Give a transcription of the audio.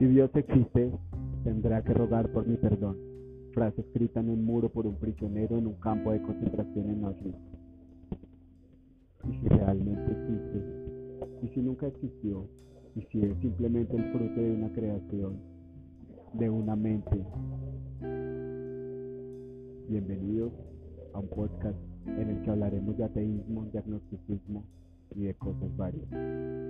Si Dios existe, tendrá que rogar por mi perdón. Frase escrita en un muro por un prisionero en un campo de concentración en Auschwitz. Y si realmente existe, y si nunca existió, y si es simplemente el fruto de una creación, de una mente. Bienvenidos a un podcast en el que hablaremos de ateísmo, de agnosticismo y de cosas varias.